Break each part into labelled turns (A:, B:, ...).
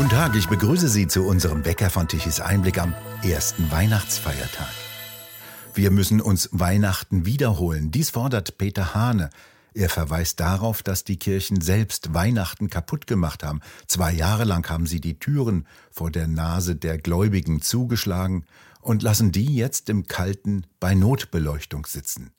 A: Guten Tag, ich begrüße Sie zu unserem Wecker von Tichys Einblick am ersten Weihnachtsfeiertag. Wir müssen uns Weihnachten wiederholen. Dies fordert Peter Hahne. Er verweist darauf, dass die Kirchen selbst Weihnachten kaputt gemacht haben. Zwei Jahre lang haben sie die Türen vor der Nase der Gläubigen zugeschlagen und lassen die jetzt im Kalten bei Notbeleuchtung sitzen.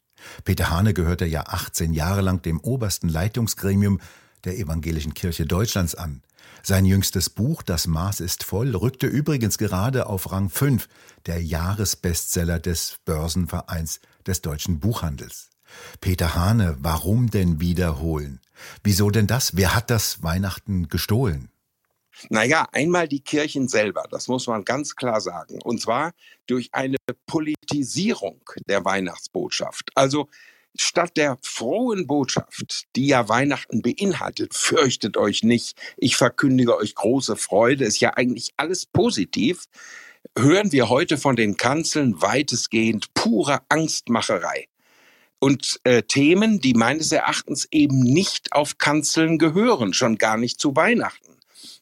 A: Peter Hahne gehörte ja 18 Jahre lang dem obersten Leitungsgremium der Evangelischen Kirche Deutschlands an. Sein jüngstes Buch Das Maß ist voll rückte übrigens gerade auf Rang 5 der Jahresbestseller des Börsenvereins des deutschen Buchhandels. Peter Hane, warum denn wiederholen? Wieso denn das? Wer hat das Weihnachten gestohlen?
B: Naja, einmal die Kirchen selber, das muss man ganz klar sagen. Und zwar durch eine Politisierung der Weihnachtsbotschaft. Also statt der frohen Botschaft, die ja Weihnachten beinhaltet, fürchtet euch nicht, ich verkündige euch große Freude, ist ja eigentlich alles positiv, hören wir heute von den Kanzeln weitestgehend pure Angstmacherei. Und äh, Themen, die meines Erachtens eben nicht auf Kanzeln gehören, schon gar nicht zu Weihnachten.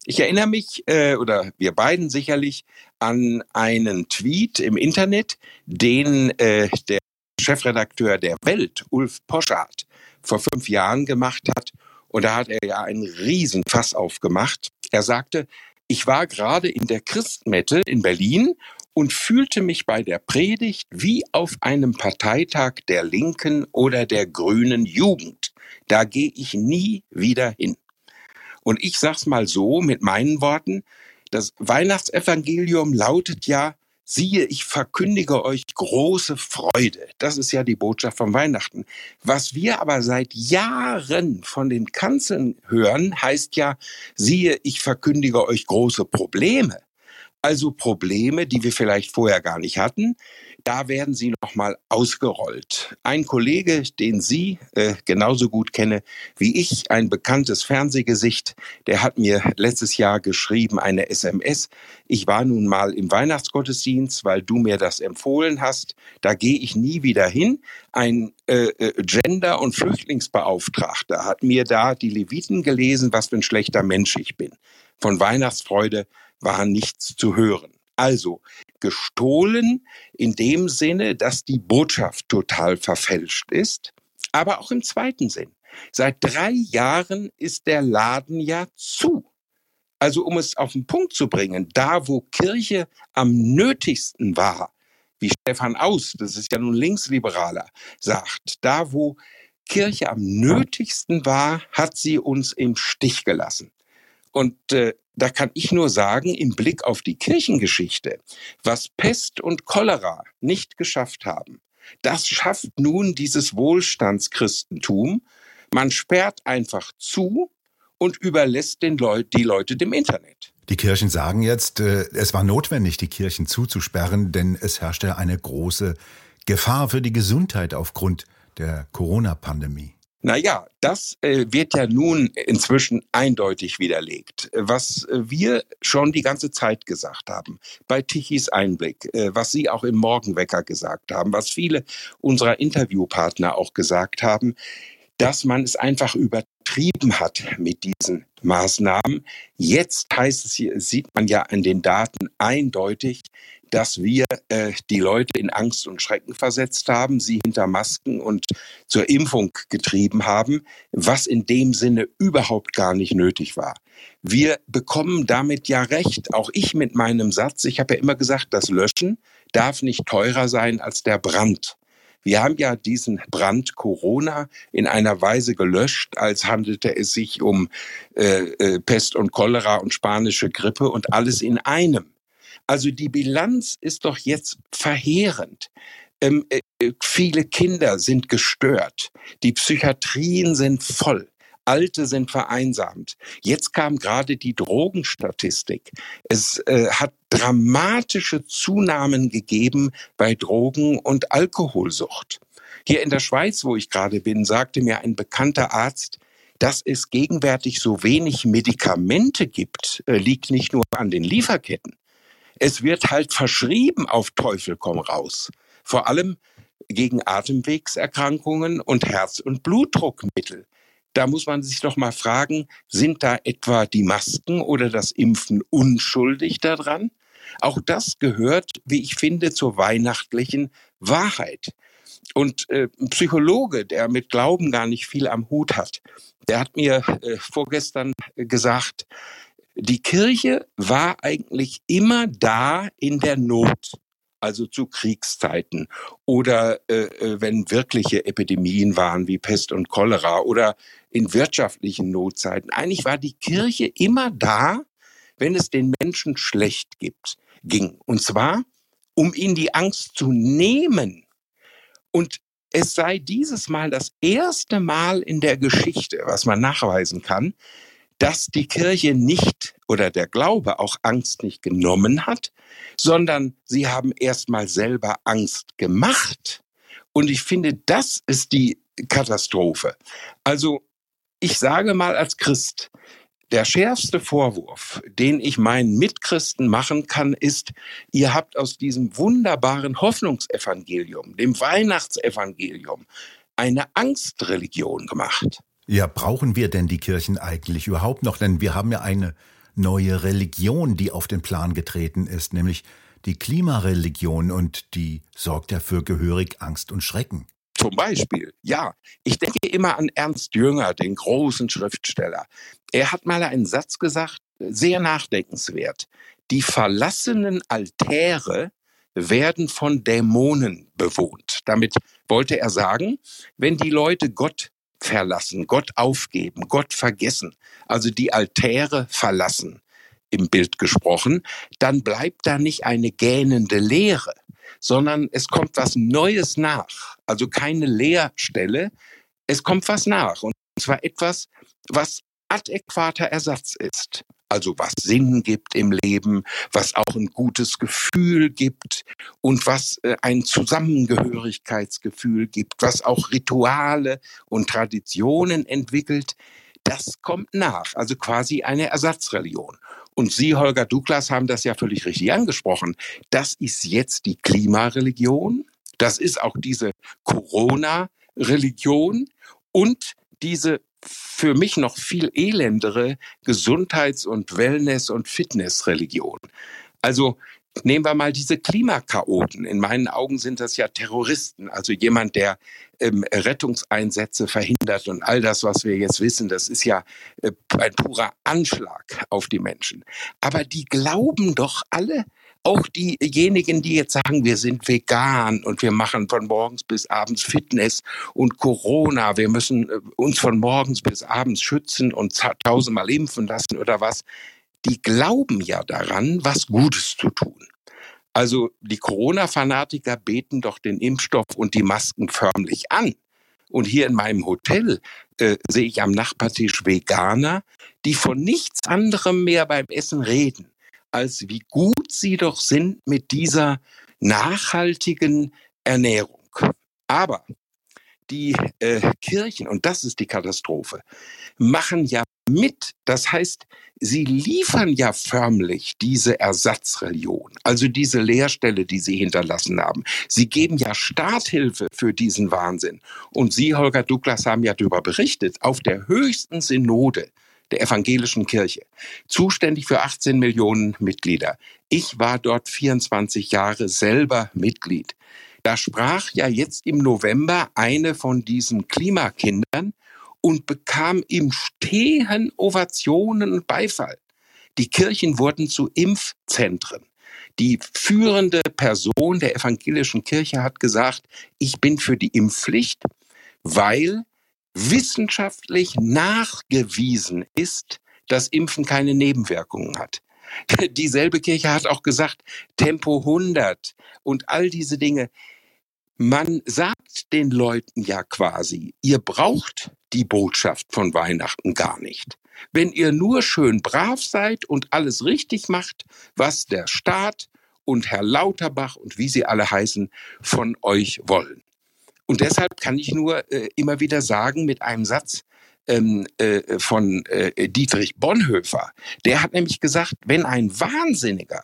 B: Ich erinnere mich, äh, oder wir beiden sicherlich, an einen Tweet im Internet, den äh, der Chefredakteur der Welt, Ulf Poschardt, vor fünf Jahren gemacht hat. Und da hat er ja einen Riesenfass aufgemacht. Er sagte, ich war gerade in der Christmette in Berlin und fühlte mich bei der Predigt wie auf einem Parteitag der Linken oder der Grünen Jugend. Da gehe ich nie wieder hin. Und ich sag's mal so mit meinen Worten, das Weihnachtsevangelium lautet ja, siehe, ich verkündige euch große Freude. Das ist ja die Botschaft von Weihnachten. Was wir aber seit Jahren von den Kanzeln hören, heißt ja, siehe, ich verkündige euch große Probleme. Also Probleme, die wir vielleicht vorher gar nicht hatten, da werden sie nochmal ausgerollt. Ein Kollege, den Sie äh, genauso gut kenne wie ich, ein bekanntes Fernsehgesicht, der hat mir letztes Jahr geschrieben, eine SMS. Ich war nun mal im Weihnachtsgottesdienst, weil du mir das empfohlen hast. Da gehe ich nie wieder hin. Ein äh, äh Gender- und Flüchtlingsbeauftragter hat mir da die Leviten gelesen, was für ein schlechter Mensch ich bin. Von Weihnachtsfreude war nichts zu hören. Also gestohlen in dem Sinne, dass die Botschaft total verfälscht ist, aber auch im zweiten Sinn. Seit drei Jahren ist der Laden ja zu. Also um es auf den Punkt zu bringen, da wo Kirche am nötigsten war, wie Stefan Aus, das ist ja nun Linksliberaler, sagt, da wo Kirche am nötigsten war, hat sie uns im Stich gelassen. Und äh, da kann ich nur sagen, im Blick auf die Kirchengeschichte, was Pest und Cholera nicht geschafft haben, das schafft nun dieses Wohlstandschristentum. Man sperrt einfach zu und überlässt den Leut die Leute dem Internet.
A: Die Kirchen sagen jetzt, äh, es war notwendig, die Kirchen zuzusperren, denn es herrschte eine große Gefahr für die Gesundheit aufgrund der Corona-Pandemie.
B: Naja, das äh, wird ja nun inzwischen eindeutig widerlegt. Was wir schon die ganze Zeit gesagt haben, bei Tichys Einblick, äh, was Sie auch im Morgenwecker gesagt haben, was viele unserer Interviewpartner auch gesagt haben, dass man es einfach übertrieben hat mit diesen Maßnahmen. Jetzt heißt es hier, sieht man ja an den Daten eindeutig, dass wir äh, die Leute in Angst und Schrecken versetzt haben, sie hinter Masken und zur Impfung getrieben haben, was in dem Sinne überhaupt gar nicht nötig war. Wir bekommen damit ja recht, auch ich mit meinem Satz, ich habe ja immer gesagt, das Löschen darf nicht teurer sein als der Brand. Wir haben ja diesen Brand Corona in einer Weise gelöscht, als handelte es sich um äh, äh, Pest und Cholera und spanische Grippe und alles in einem. Also die Bilanz ist doch jetzt verheerend. Ähm, äh, äh, viele Kinder sind gestört. Die Psychiatrien sind voll. Alte sind vereinsamt. Jetzt kam gerade die Drogenstatistik. Es äh, hat dramatische Zunahmen gegeben bei Drogen- und Alkoholsucht. Hier in der Schweiz, wo ich gerade bin, sagte mir ein bekannter Arzt, dass es gegenwärtig so wenig Medikamente gibt, äh, liegt nicht nur an den Lieferketten. Es wird halt verschrieben auf Teufel komm raus. Vor allem gegen Atemwegserkrankungen und Herz- und Blutdruckmittel. Da muss man sich doch mal fragen, sind da etwa die Masken oder das Impfen unschuldig daran? Auch das gehört, wie ich finde, zur weihnachtlichen Wahrheit. Und äh, ein Psychologe, der mit Glauben gar nicht viel am Hut hat, der hat mir äh, vorgestern gesagt, die Kirche war eigentlich immer da in der Not, also zu Kriegszeiten oder äh, äh, wenn wirkliche Epidemien waren wie Pest und Cholera oder in wirtschaftlichen Notzeiten. Eigentlich war die Kirche immer da, wenn es den Menschen schlecht gibt, ging. Und zwar, um ihnen die Angst zu nehmen. Und es sei dieses Mal das erste Mal in der Geschichte, was man nachweisen kann, dass die Kirche nicht oder der Glaube auch Angst nicht genommen hat, sondern sie haben erstmal selber Angst gemacht. Und ich finde, das ist die Katastrophe. Also ich sage mal als Christ, der schärfste Vorwurf, den ich meinen Mitchristen machen kann, ist, ihr habt aus diesem wunderbaren Hoffnungsevangelium, dem Weihnachtsevangelium, eine Angstreligion gemacht.
A: Ja, brauchen wir denn die Kirchen eigentlich überhaupt noch? Denn wir haben ja eine neue Religion, die auf den Plan getreten ist, nämlich die Klimareligion und die sorgt ja für gehörig Angst und Schrecken.
B: Zum Beispiel, ja. Ich denke immer an Ernst Jünger, den großen Schriftsteller. Er hat mal einen Satz gesagt, sehr nachdenkenswert. Die verlassenen Altäre werden von Dämonen bewohnt. Damit wollte er sagen, wenn die Leute Gott verlassen, Gott aufgeben, Gott vergessen, also die Altäre verlassen, im Bild gesprochen, dann bleibt da nicht eine gähnende Leere, sondern es kommt was Neues nach. Also keine Leerstelle, es kommt was nach. Und zwar etwas, was adäquater Ersatz ist also was Sinn gibt im Leben, was auch ein gutes Gefühl gibt und was äh, ein Zusammengehörigkeitsgefühl gibt, was auch Rituale und Traditionen entwickelt, das kommt nach, also quasi eine Ersatzreligion. Und Sie, Holger Douglas, haben das ja völlig richtig angesprochen. Das ist jetzt die Klimareligion, das ist auch diese Corona-Religion und diese für mich noch viel elendere Gesundheits- und Wellness- und Fitnessreligion. Also nehmen wir mal diese Klimakaoten. In meinen Augen sind das ja Terroristen, also jemand, der ähm, Rettungseinsätze verhindert und all das, was wir jetzt wissen, das ist ja äh, ein purer Anschlag auf die Menschen. Aber die glauben doch alle, auch diejenigen, die jetzt sagen, wir sind vegan und wir machen von morgens bis abends Fitness und Corona, wir müssen äh, uns von morgens bis abends schützen und tausendmal impfen lassen oder was, die glauben ja daran, was Gutes zu tun. Also die Corona-Fanatiker beten doch den Impfstoff und die Masken förmlich an. Und hier in meinem Hotel äh, sehe ich am Nachbartisch Veganer, die von nichts anderem mehr beim Essen reden als wie gut sie doch sind mit dieser nachhaltigen Ernährung. Aber die äh, Kirchen, und das ist die Katastrophe, machen ja mit. Das heißt, sie liefern ja förmlich diese Ersatzreligion, also diese Lehrstelle, die sie hinterlassen haben. Sie geben ja Starthilfe für diesen Wahnsinn. Und Sie, Holger Douglas, haben ja darüber berichtet, auf der höchsten Synode der evangelischen Kirche, zuständig für 18 Millionen Mitglieder. Ich war dort 24 Jahre selber Mitglied. Da sprach ja jetzt im November eine von diesen Klimakindern und bekam im Stehen Ovationen und Beifall. Die Kirchen wurden zu Impfzentren. Die führende Person der evangelischen Kirche hat gesagt, ich bin für die Impfpflicht, weil wissenschaftlich nachgewiesen ist, dass Impfen keine Nebenwirkungen hat. Dieselbe Kirche hat auch gesagt, Tempo 100 und all diese Dinge. Man sagt den Leuten ja quasi, ihr braucht die Botschaft von Weihnachten gar nicht. Wenn ihr nur schön brav seid und alles richtig macht, was der Staat und Herr Lauterbach und wie sie alle heißen von euch wollen. Und deshalb kann ich nur äh, immer wieder sagen mit einem Satz ähm, äh, von äh, Dietrich Bonhoeffer, der hat nämlich gesagt, wenn ein Wahnsinniger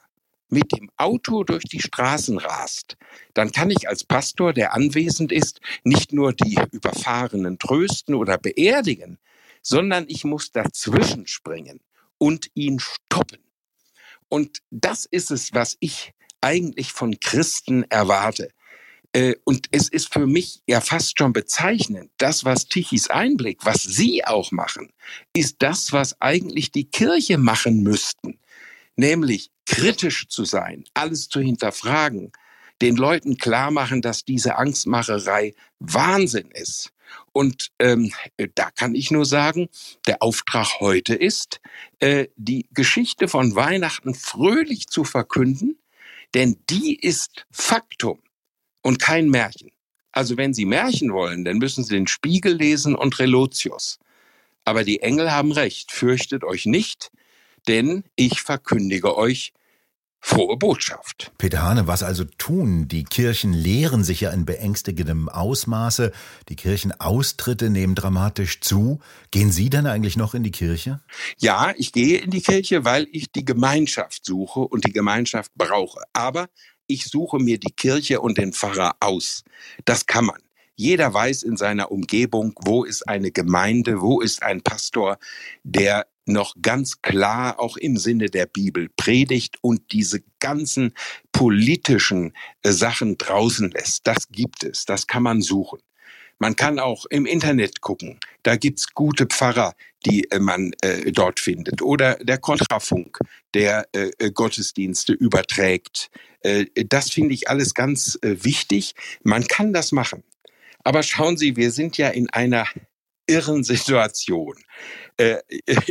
B: mit dem Auto durch die Straßen rast, dann kann ich als Pastor, der anwesend ist, nicht nur die Überfahrenen trösten oder beerdigen, sondern ich muss dazwischen springen und ihn stoppen. Und das ist es, was ich eigentlich von Christen erwarte. Äh, und es ist für mich ja fast schon bezeichnend. Das, was Tichys Einblick, was Sie auch machen, ist das, was eigentlich die Kirche machen müssten. Nämlich kritisch zu sein, alles zu hinterfragen, den Leuten klar machen, dass diese Angstmacherei Wahnsinn ist. Und ähm, da kann ich nur sagen, der Auftrag heute ist, äh, die Geschichte von Weihnachten fröhlich zu verkünden, denn die ist Faktum und kein Märchen. Also wenn Sie Märchen wollen, dann müssen Sie den Spiegel lesen und Relotius. Aber die Engel haben recht, fürchtet euch nicht, denn ich verkündige euch frohe Botschaft.
A: Peter Hane, was also tun? Die Kirchen leeren sich ja in beängstigendem Ausmaße. Die Kirchenaustritte nehmen dramatisch zu. Gehen Sie denn eigentlich noch in die Kirche?
B: Ja, ich gehe in die Kirche, weil ich die Gemeinschaft suche und die Gemeinschaft brauche. Aber ich suche mir die Kirche und den Pfarrer aus. Das kann man. Jeder weiß in seiner Umgebung, wo ist eine Gemeinde, wo ist ein Pastor, der noch ganz klar auch im Sinne der Bibel predigt und diese ganzen politischen äh, Sachen draußen lässt. Das gibt es, das kann man suchen. Man kann auch im Internet gucken. Da gibt's gute Pfarrer, die äh, man äh, dort findet. Oder der Kontrafunk, der äh, äh Gottesdienste überträgt. Äh, das finde ich alles ganz äh, wichtig. Man kann das machen. Aber schauen Sie, wir sind ja in einer irren Situation.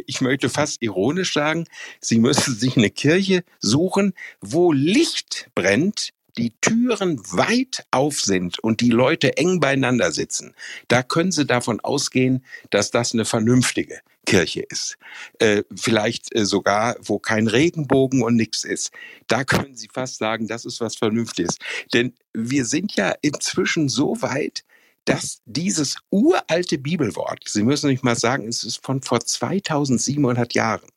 B: Ich möchte fast ironisch sagen, Sie müssen sich eine Kirche suchen, wo Licht brennt, die Türen weit auf sind und die Leute eng beieinander sitzen, da können Sie davon ausgehen, dass das eine vernünftige Kirche ist. Äh, vielleicht äh, sogar, wo kein Regenbogen und nichts ist. Da können Sie fast sagen, das ist was Vernünftiges. Denn wir sind ja inzwischen so weit, dass dieses uralte Bibelwort, Sie müssen nicht mal sagen, es ist von vor 2700 Jahren,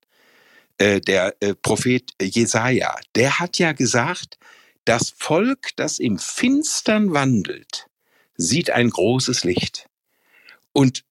B: äh, der äh, Prophet Jesaja, der hat ja gesagt, das Volk, das im Finstern wandelt, sieht ein großes Licht. Und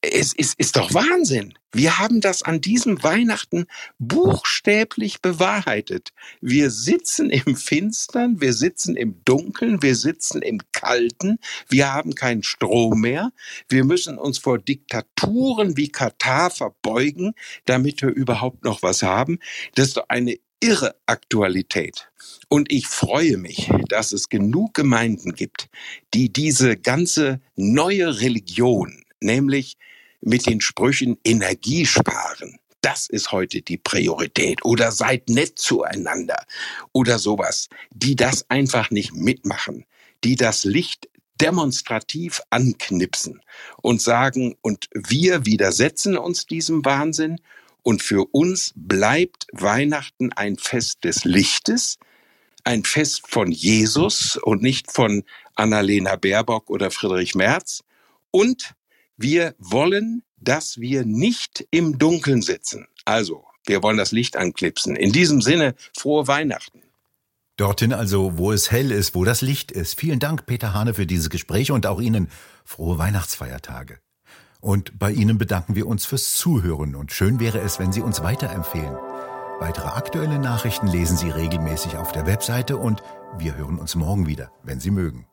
B: es ist, ist doch Wahnsinn. Wir haben das an diesem Weihnachten buchstäblich bewahrheitet. Wir sitzen im Finstern, wir sitzen im Dunkeln, wir sitzen im Kalten, wir haben keinen Strom mehr, wir müssen uns vor Diktaturen wie Katar verbeugen, damit wir überhaupt noch was haben. Das ist doch eine irre Aktualität. Und ich freue mich, dass es genug Gemeinden gibt, die diese ganze neue Religion, nämlich mit den Sprüchen Energie sparen. Das ist heute die Priorität. Oder seid nett zueinander. Oder sowas. Die das einfach nicht mitmachen. Die das Licht demonstrativ anknipsen und sagen, und wir widersetzen uns diesem Wahnsinn und für uns bleibt Weihnachten ein Fest des Lichtes, ein Fest von Jesus und nicht von Annalena Baerbock oder Friedrich Merz. Und wir wollen, dass wir nicht im Dunkeln sitzen. Also, wir wollen das Licht anklipsen. In diesem Sinne, frohe Weihnachten.
A: Dorthin also, wo es hell ist, wo das Licht ist. Vielen Dank, Peter Hane, für dieses Gespräch und auch Ihnen frohe Weihnachtsfeiertage. Und bei Ihnen bedanken wir uns fürs Zuhören und schön wäre es, wenn Sie uns weiterempfehlen. Weitere aktuelle Nachrichten lesen Sie regelmäßig auf der Webseite und wir hören uns morgen wieder, wenn Sie mögen.